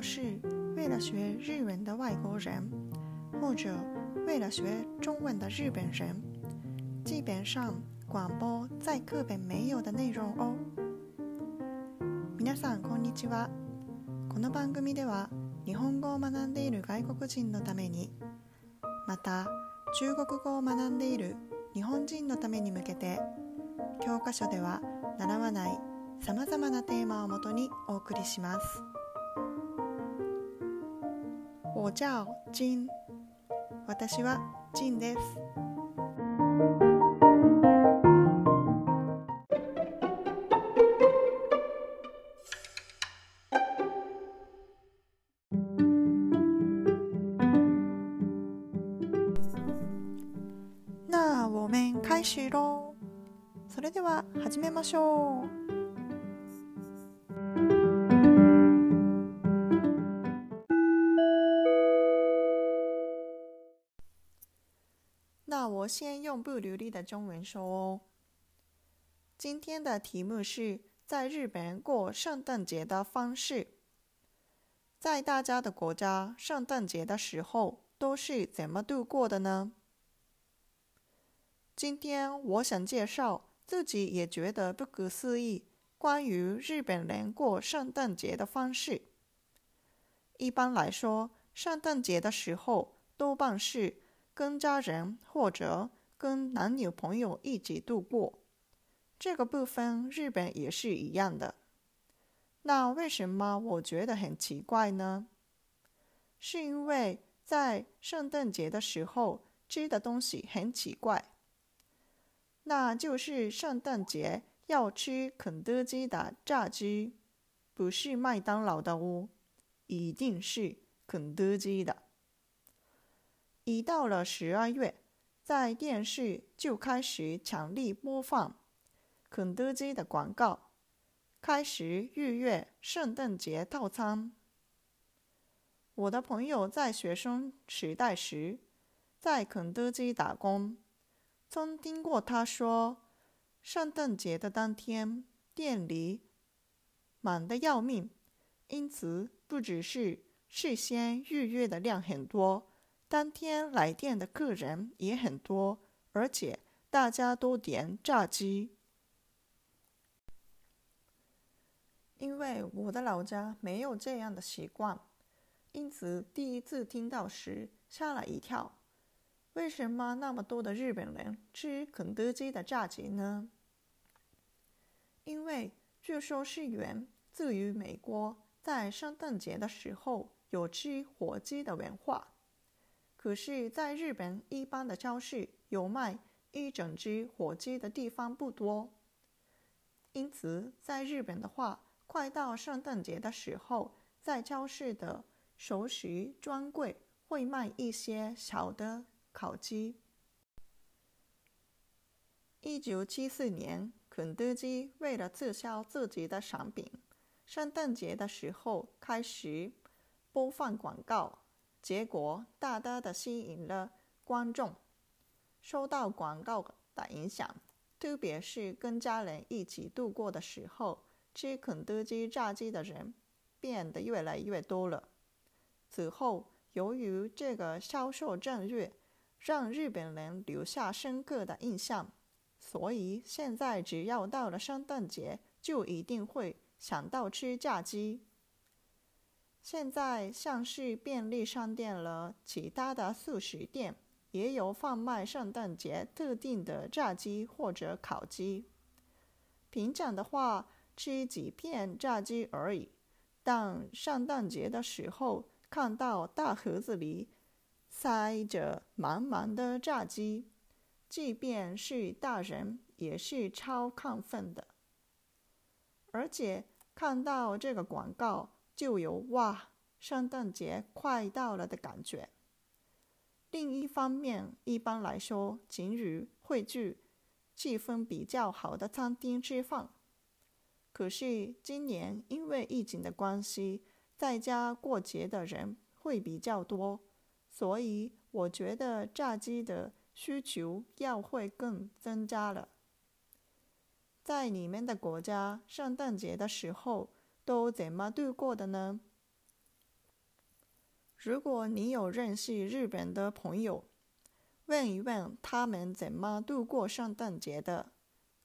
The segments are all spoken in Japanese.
要是为了学日文的外国人，或者为了学中文的日本人，基本上广播在课本没有的内容哦。皆さんこんにちは。この番組では日本語を学んでいる外国人のために、また中国語を学んでいる日本人のために向けて、教科書では習わないさまざまなテーマをもとにお送りします。我叫金。私はジンです。那我们开始喽。それでは始めましょう。用不流利的中文说哦。今天的题目是在日本过圣诞节的方式。在大家的国家，圣诞节的时候都是怎么度过的呢？今天我想介绍自己也觉得不可思议关于日本人过圣诞节的方式。一般来说，圣诞节的时候多半是。跟家人或者跟男女朋友一起度过，这个部分日本也是一样的。那为什么我觉得很奇怪呢？是因为在圣诞节的时候吃的东西很奇怪，那就是圣诞节要吃肯德基的炸鸡，不是麦当劳的哦，一定是肯德基的。一到了十二月，在电视就开始强力播放肯德基的广告，开始预约圣诞节套餐。我的朋友在学生时代时在肯德基打工，曾听过他说，圣诞节的当天店里满的要命，因此不只是事先预约的量很多。当天来店的客人也很多，而且大家都点炸鸡。因为我的老家没有这样的习惯，因此第一次听到时吓了一跳。为什么那么多的日本人吃肯德基的炸鸡呢？因为据说是源自于美国，在圣诞节的时候有吃火鸡的文化。可是，在日本，一般的超市有卖一整只火鸡的地方不多，因此，在日本的话，快到圣诞节的时候，在超市的熟食专柜会卖一些小的烤鸡。一九七四年，肯德基为了促销自己的产品，圣诞节的时候开始播放广告。结果大大的吸引了观众。受到广告的影响，特别是跟家人一起度过的时候，吃肯德基炸鸡的人变得越来越多了。此后，由于这个销售战略让日本人留下深刻的印象，所以现在只要到了圣诞节，就一定会想到吃炸鸡。现在像是便利商店了，其他的素食店也有贩卖圣诞节特定的炸鸡或者烤鸡。平常的话吃几片炸鸡而已，但圣诞节的时候看到大盒子里塞着满满的炸鸡，即便是大人也是超亢奋的。而且看到这个广告。就有哇，圣诞节快到了的感觉。另一方面，一般来说，情侣会去气氛比较好的餐厅吃饭。可是今年因为疫情的关系，在家过节的人会比较多，所以我觉得炸鸡的需求要会更增加了。在你们的国家，圣诞节的时候。都怎么度过的呢？如果你有认识日本的朋友，问一问他们怎么度过圣诞节的，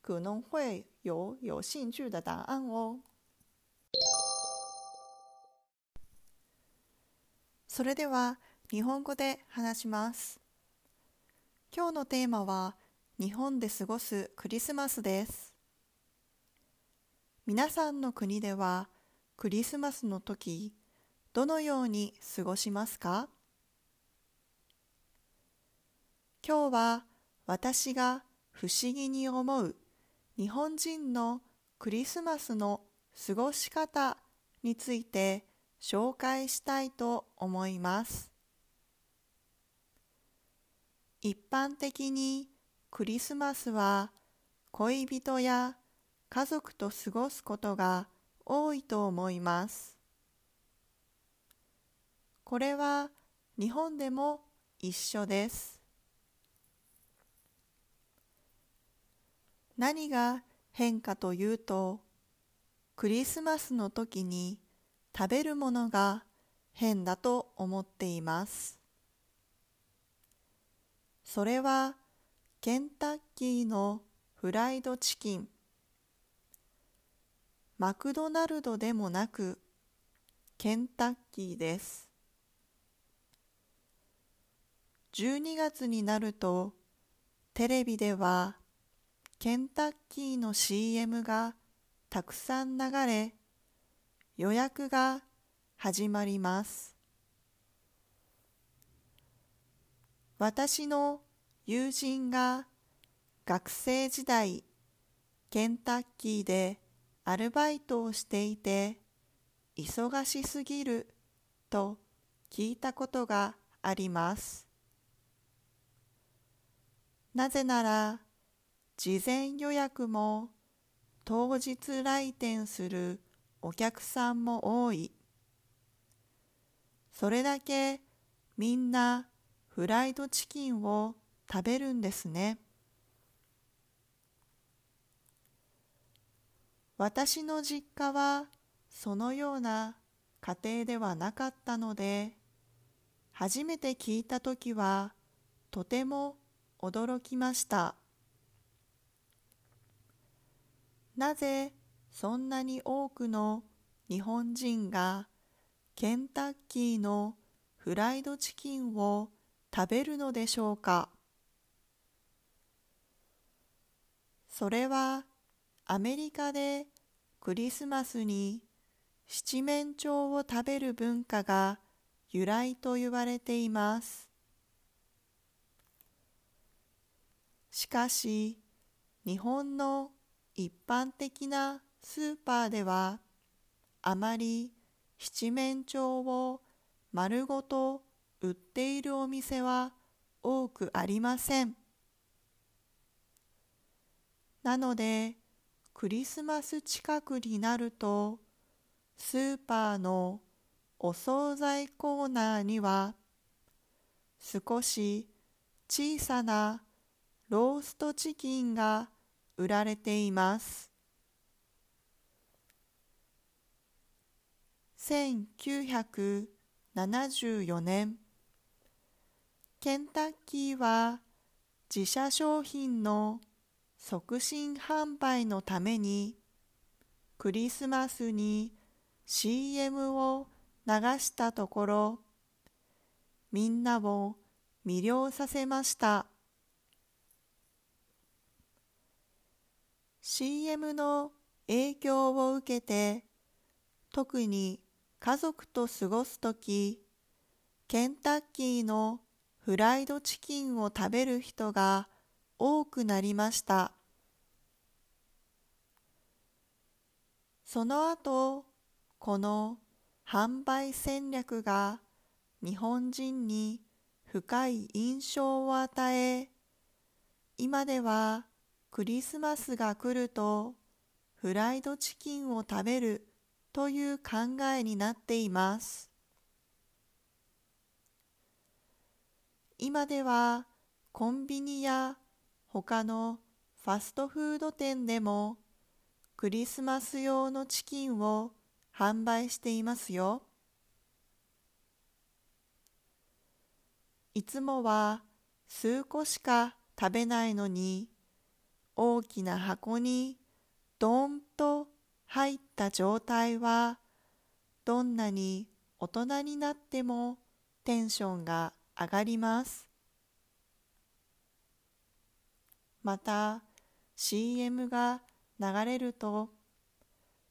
可能会有有兴趣的答案哦。それでは日本語で話します。今日のテーマは日本で過ごすクリスマスです。皆さんの国ではクリスマスの時どのように過ごしますか？今日は私が不思議に思う日本人のクリスマスの過ごし方について紹介したいと思います。一般的にクリスマスは恋人や家族と過ごすことが多いと思います。これは日本でも一緒です。何が変かというと、クリスマスの時に食べるものが変だと思っています。それはケンタッキーのフライドチキン、マクドナルドでもなくケンタッキーです。12月になるとテレビではケンタッキーの CM がたくさん流れ予約が始まります。私の友人が学生時代ケンタッキーでアルバイトをしていて忙しすぎると聞いたことがあります。なぜなら事前予約も当日来店するお客さんも多い。それだけみんなフライドチキンを食べるんですね。私の実家はそのような家庭ではなかったので、初めて聞いたときはとても驚きました。なぜそんなに多くの日本人がケンタッキーのフライドチキンを食べるのでしょうかそれはアメリカでクリスマスに七面鳥を食べる文化が由来と言われています。しかし日本の一般的なスーパーではあまり七面鳥を丸ごと売っているお店は多くありません。なのでクリスマス近くになるとスーパーのお惣菜コーナーには少し小さなローストチキンが売られています。1974年、ケンタッキーは自社商品の促進販売のためにクリスマスに CM を流したところみんなを魅了させました。CM の影響を受けて特に家族と過ごすときケンタッキーのフライドチキンを食べる人が多くなりましたその後この販売戦略が日本人に深い印象を与え今ではクリスマスが来るとフライドチキンを食べるという考えになっています。今ではコンビニや他のファストフード店でもクリスマス用のチキンを販売していますよ。いつもは数個しか食べないのに、大きな箱にドンと入った状態は、どんなに大人になってもテンションが上がります。また CM が流れると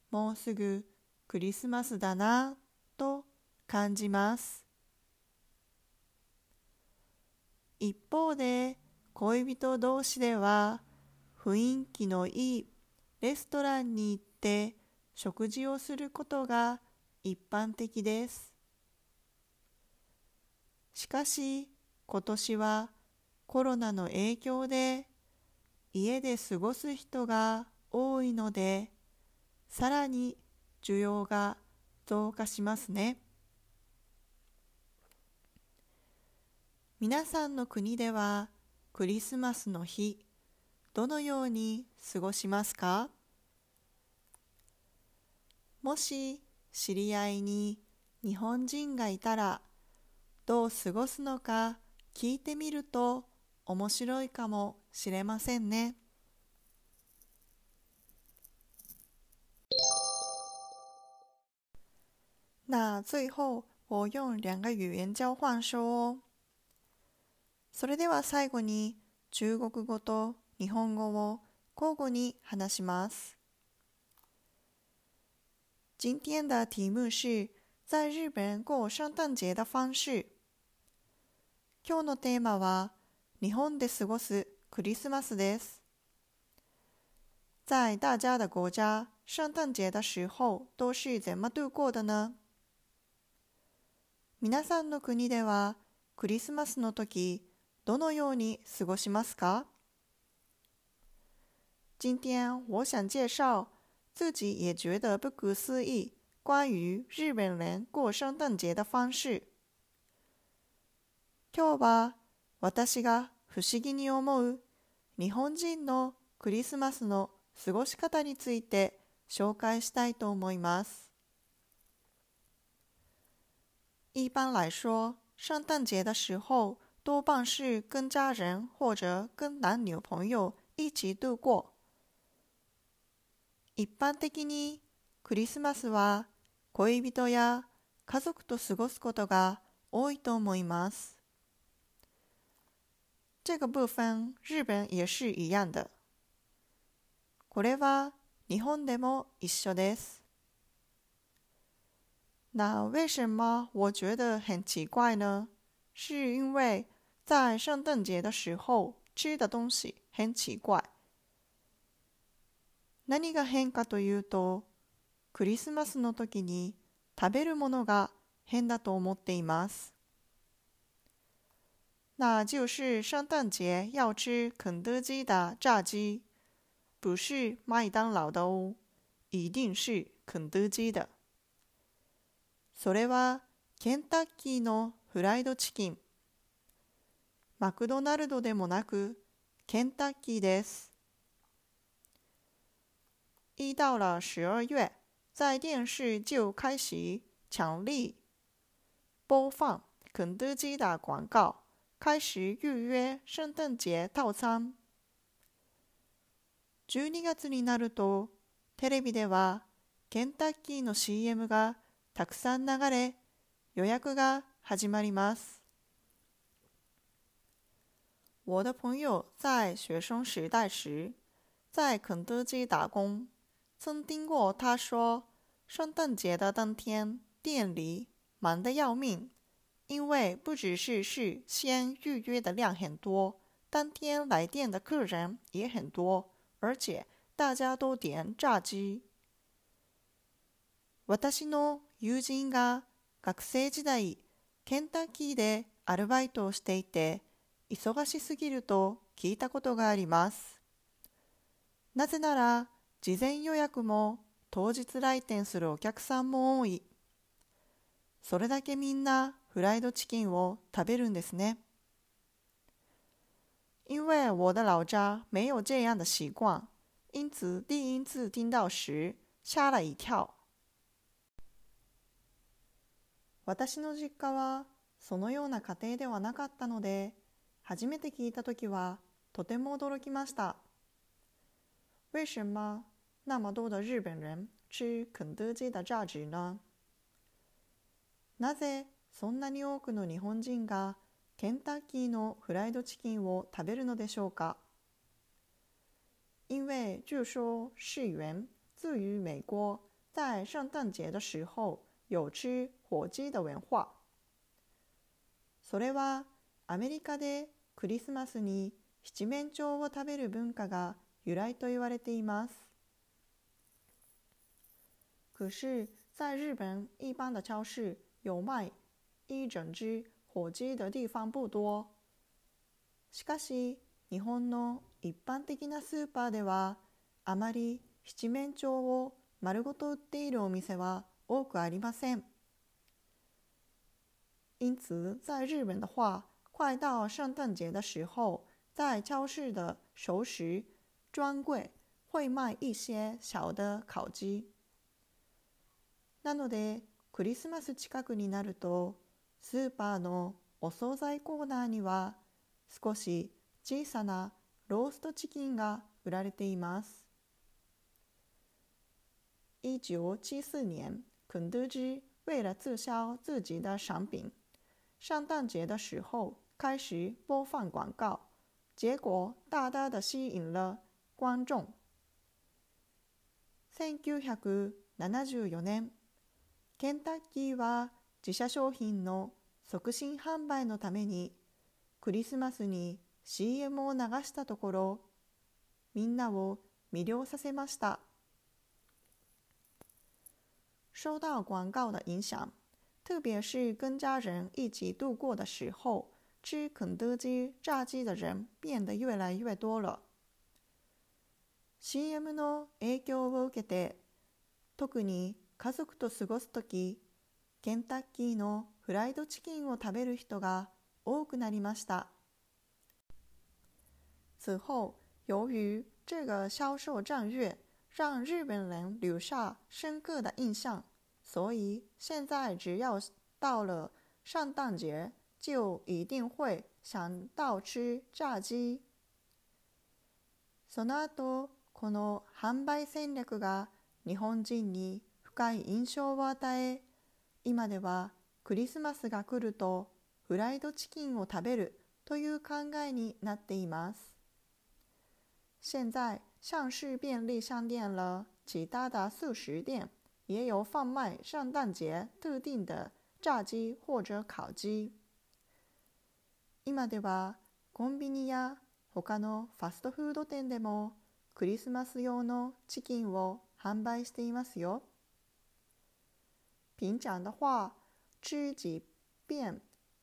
もうすぐクリスマスだなと感じます。一方で恋人同士では雰囲気のいいレストランに行って食事をすることが一般的です。しかし今年はコロナの影響で家で過ごす人が多いのでさらに需要が増加しますね。皆さんの国ではクリスマスの日どのように過ごしますか？もし知り合いに日本人がいたらどう過ごすのか聞いてみると面白いかもしれませんね。那最後我用两个语言交换说哦。それでは最後に中国語と日本語を交互に話します。今天的题目是在日本过圣诞节的方式。今日のテーマは日本で過ごすクリスマスです。在大家的国家，圣诞节的时候都是怎么度过的呢？皆さんの国ではクリスマスの時どのように過ごしますか？今天我想介绍自己也觉得不可思议关于日本人过圣诞节的方式。今日は私が不思議に思う日本人のクリスマスの過ごし方について紹介したいと思います。一般来说，圣诞节的时候多半是跟家人或者跟男女朋友一起度过。一般的にクリスマスは恋人や家族と過ごすことが多いと思います。这个部分日本也是一样的。これは日本でも一緒です。那为什么我觉得很奇怪呢？是因为在圣诞节的时候吃的东西很奇怪。何が変かというと、クリスマスの時に食べるものが変だと思っています。那就是圣诞节要吃肯德基的炸鸡，不是麦当劳的哦，一定是肯德基的。それはケンタッキーのフライドチキン。マクドナルドでもなくケンタッキーです。一到了十二月，在电视就开始强力播放肯德基的广告。 開始預約聖誕節套餐。12月になるとテレビではケンタッキーの CM がたくさん流れ予約が始まります。我的朋友在学生时代时在肯德基打工，曾听过他说，圣诞节的当天店里忙得要命，因为不只是事先预约的量很多，当天来店的客人也很多，而且大家都点炸鸡。私の友人が学生時代ケンタッキーでアルバイトをしていて忙しすぎると聞いたことがあります。なぜなら事前予約も当日来店するお客さんも多い。それだけみんなフライドチキンを食べるんですね。因为我的老家没有这样的习惯，因此第一次听到时吓了一跳。私の実家はそのような家庭ではなかったので、初めて聞いたときはとても驚きました。为什么？那么多的日本人吃肯德基的炸鸡呢？なぜそんなに多くの日本人がケンタッキーのフライドチキンを食べるのでしょうか？因为据说世元自于美国在圣诞节的时候有吃火鸡的文化。それはアメリカでクリスマスに七面鳥を食べる文化が由来と言われています。可是，在日本一般的超市有卖一整只火鸡的地方不多。しかし、日本の一般的なスーパーではあまり七面鳥を丸ごと売っているお店は多くありません。因此，在日本的话，快到圣诞节的时候，在超市的熟食专柜会卖一些小的烤鸡。なので、クリスマス近くになると、スーパーのお惣菜コーナーには少し小さなローストチキンが売られています。一九七四年，肯德基为了滞销自己的商品。圣诞节的时候开始播放广告，结果大大的吸引了观众。1974年、ケンタッキーは自社商品の促進販売のためにクリスマスに CM を流したところ、みんなを魅了させました。受到广告的影响。特别是跟家人一起度过的时候，吃肯德基炸鸡的人变得越来越多了。CM の影響を受けて、特に家族と過ごすとき、ケンタッキーのフライドチキンを食べる人が多くなりました。此后，由于这个销售战略让日本人留下深刻的印象。所以现在只要到了圣诞节，就一定会想到吃炸鸡。その後、この販売戦略が日本人に深い印象を与え、今ではクリスマスが来るとフライドチキンを食べるという考えになっています。现在像是便利商店了，其他的素食店。也有贩卖圣诞节特定的炸鸡或者烤鸡。今ではコンビニや他のファストフード店でもクリスマス用のチキンを販売していますよ。平常的话，吃几遍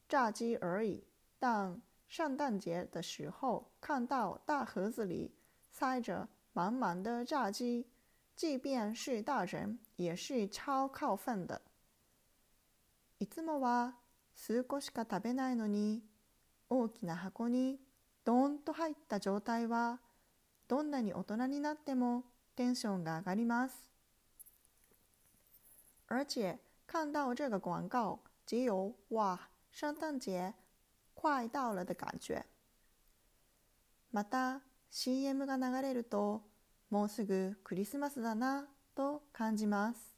炸鸡而已，但圣诞节的时候看到大盒子里塞着满满的炸鸡。即便是大人，也是超亢奋的。いつもは数個しか食べないのに、大きな箱にドーンと入った状態は、どんなに大人になってもテンションが上がります。 而且看到这个广告，只有哇，圣诞节快到了的感觉。また CM が流れると。もうすぐクリスマスだなと感じます。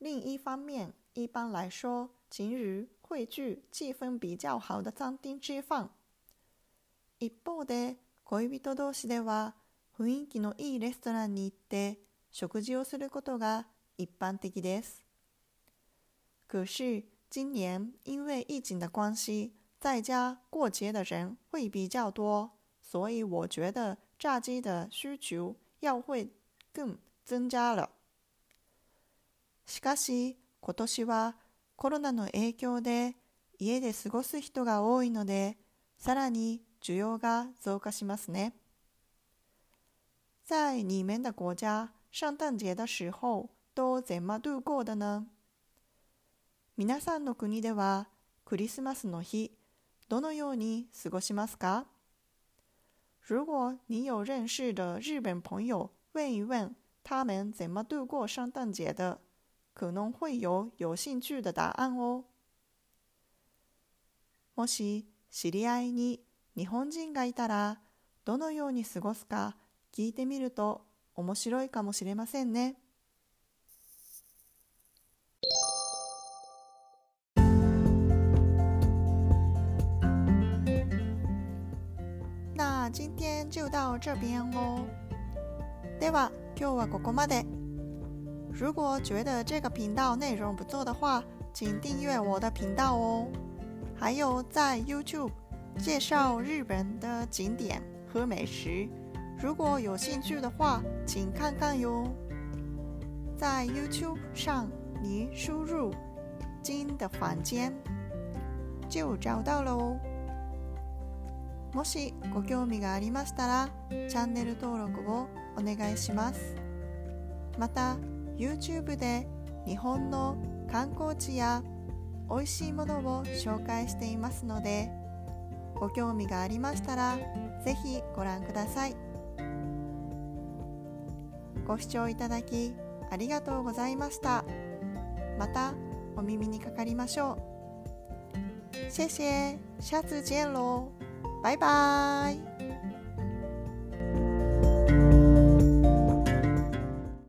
另一方面，一般来说，情侣会去气氛比较好的餐厅吃饭。一方で、恋人同士では雰囲気のいいレストランに行って食事をすることが一般的です。可是今年因为疫情的关系，在家过节的人会比较多，所以我觉得炸鸡的需求要会更增加了。しかし、今年はコロナの影響で家で過ごす人が多いので、さらに需要が増加しますね。在你们的国家，圣诞节的时候都怎么度过的呢？皆さんの国ではクリスマスの日、どのように過ごしますか？如果你有认识的日本朋友，问一问他们怎么度过圣诞节的，可能会有有兴趣的答案哦。もし知り合いに日本人がいたらどのように過ごすか聞いてみると面白いかもしれませんね。那今天就到这边哦。では今日はここまで。如果觉得这个频道内容不错的话，请订阅我的频道哦。还有在 YouTube 介绍日本的景点和美食，如果有兴趣的话，请看看哟。在 YouTube 上，你输入“金的房间”就找到了哦。もしご興味がありましたら、チャンネル登録をお願いします。また、YouTube で日本の観光地や美味しいものを紹介していますので、ご興味がありましたら、ぜひご覧ください。ご視聴いただきありがとうございました。またお耳にかかりましょう。谢谢，下次见喽。拜拜。